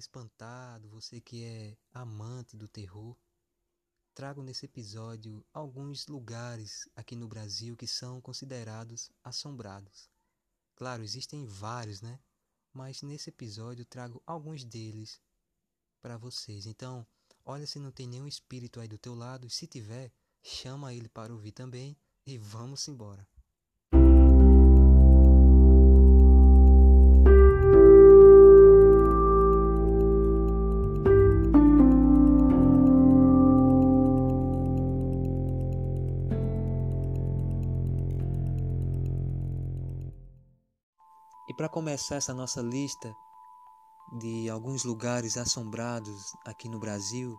espantado, você que é amante do terror, trago nesse episódio alguns lugares aqui no Brasil que são considerados assombrados. Claro, existem vários, né? Mas nesse episódio trago alguns deles para vocês. Então, olha se não tem nenhum espírito aí do teu lado, e se tiver, chama ele para ouvir também e vamos embora. Para começar essa nossa lista de alguns lugares assombrados aqui no Brasil,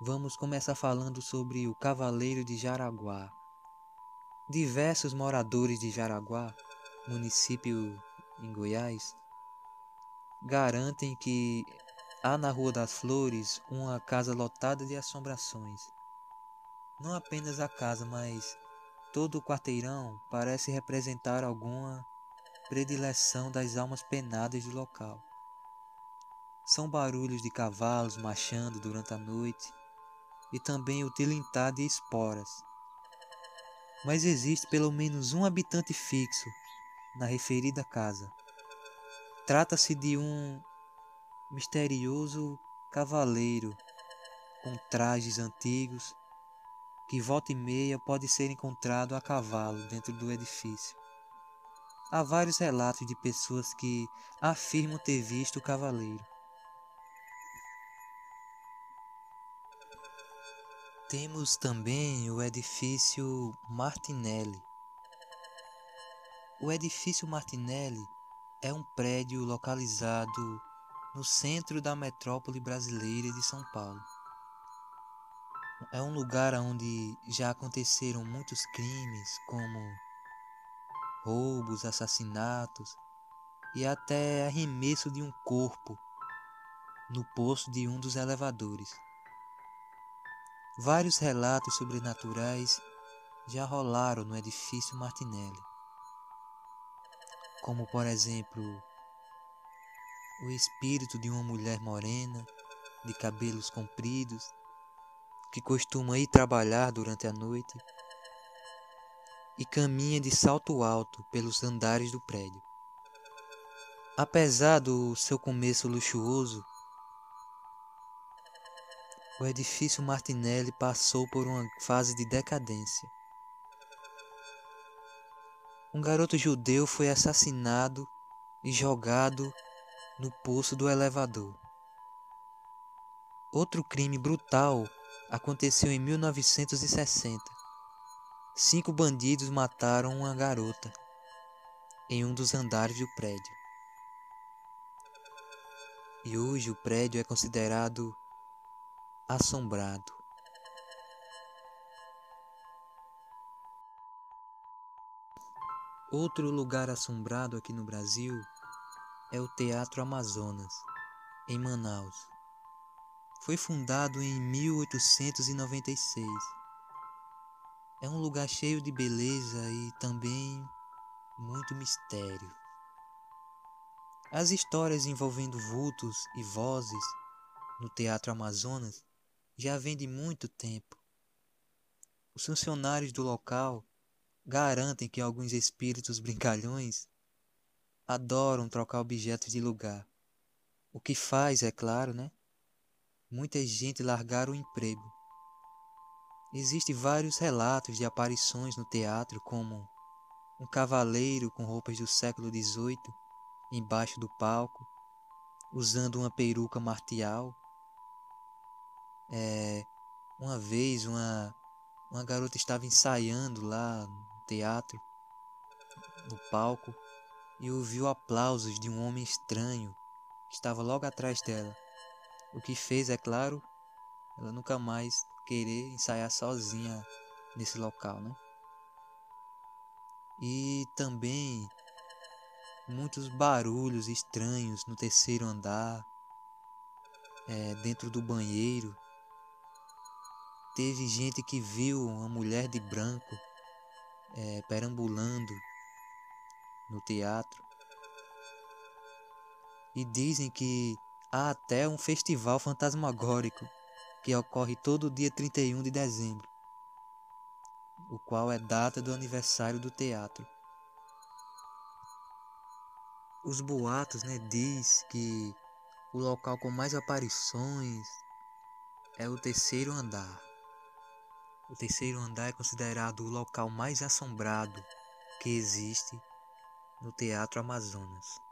vamos começar falando sobre o Cavaleiro de Jaraguá. Diversos moradores de Jaraguá, município em Goiás, garantem que há na Rua das Flores uma casa lotada de assombrações. Não apenas a casa, mas todo o quarteirão parece representar alguma predileção das almas penadas do local. São barulhos de cavalos marchando durante a noite e também o tilintar de esporas. Mas existe pelo menos um habitante fixo na referida casa. Trata-se de um misterioso cavaleiro com trajes antigos que volta e meia pode ser encontrado a cavalo dentro do edifício. Há vários relatos de pessoas que afirmam ter visto o cavaleiro. Temos também o edifício Martinelli. O edifício Martinelli é um prédio localizado no centro da metrópole brasileira de São Paulo. É um lugar onde já aconteceram muitos crimes, como roubos, assassinatos e até arremesso de um corpo no poço de um dos elevadores. Vários relatos sobrenaturais já rolaram no edifício Martinelli, como por exemplo o espírito de uma mulher morena, de cabelos compridos, que costuma ir trabalhar durante a noite e caminha de salto alto pelos andares do prédio. Apesar do seu começo luxuoso, o edifício Martinelli passou por uma fase de decadência. Um garoto judeu foi assassinado e jogado no poço do elevador. Outro crime brutal aconteceu em 1960 cinco bandidos mataram uma garota em um dos andares do prédio. E hoje o prédio é considerado assombrado. Outro lugar assombrado aqui no Brasil é o Teatro Amazonas, em Manaus. Foi fundado em 1896 é um lugar cheio de beleza e também muito mistério. As histórias envolvendo vultos e vozes no Teatro Amazonas já vêm de muito tempo. Os funcionários do local garantem que alguns espíritos brincalhões adoram trocar objetos de lugar. O que faz, é claro, né? Muita gente largar o emprego Existem vários relatos de aparições no teatro, como um cavaleiro com roupas do século XVIII embaixo do palco, usando uma peruca marcial. É, uma vez uma, uma garota estava ensaiando lá no teatro, no palco, e ouviu aplausos de um homem estranho que estava logo atrás dela. O que fez, é claro, ela nunca mais querer ensaiar sozinha nesse local, né? E também muitos barulhos estranhos no terceiro andar, é, dentro do banheiro. Teve gente que viu uma mulher de branco é, perambulando no teatro. E dizem que há até um festival fantasmagórico que ocorre todo dia 31 de dezembro, o qual é data do aniversário do teatro. Os boatos, né, diz que o local com mais aparições é o terceiro andar. O terceiro andar é considerado o local mais assombrado que existe no Teatro Amazonas.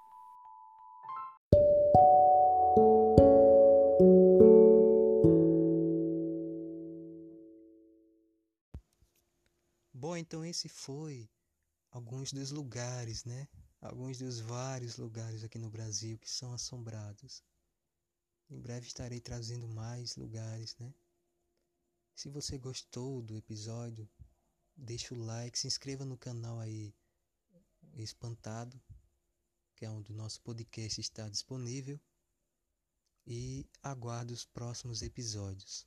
Então esse foi alguns dos lugares, né? Alguns dos vários lugares aqui no Brasil que são assombrados. Em breve estarei trazendo mais lugares, né? Se você gostou do episódio, deixa o like, se inscreva no canal aí Espantado, que é onde o nosso podcast está disponível, e aguarde os próximos episódios.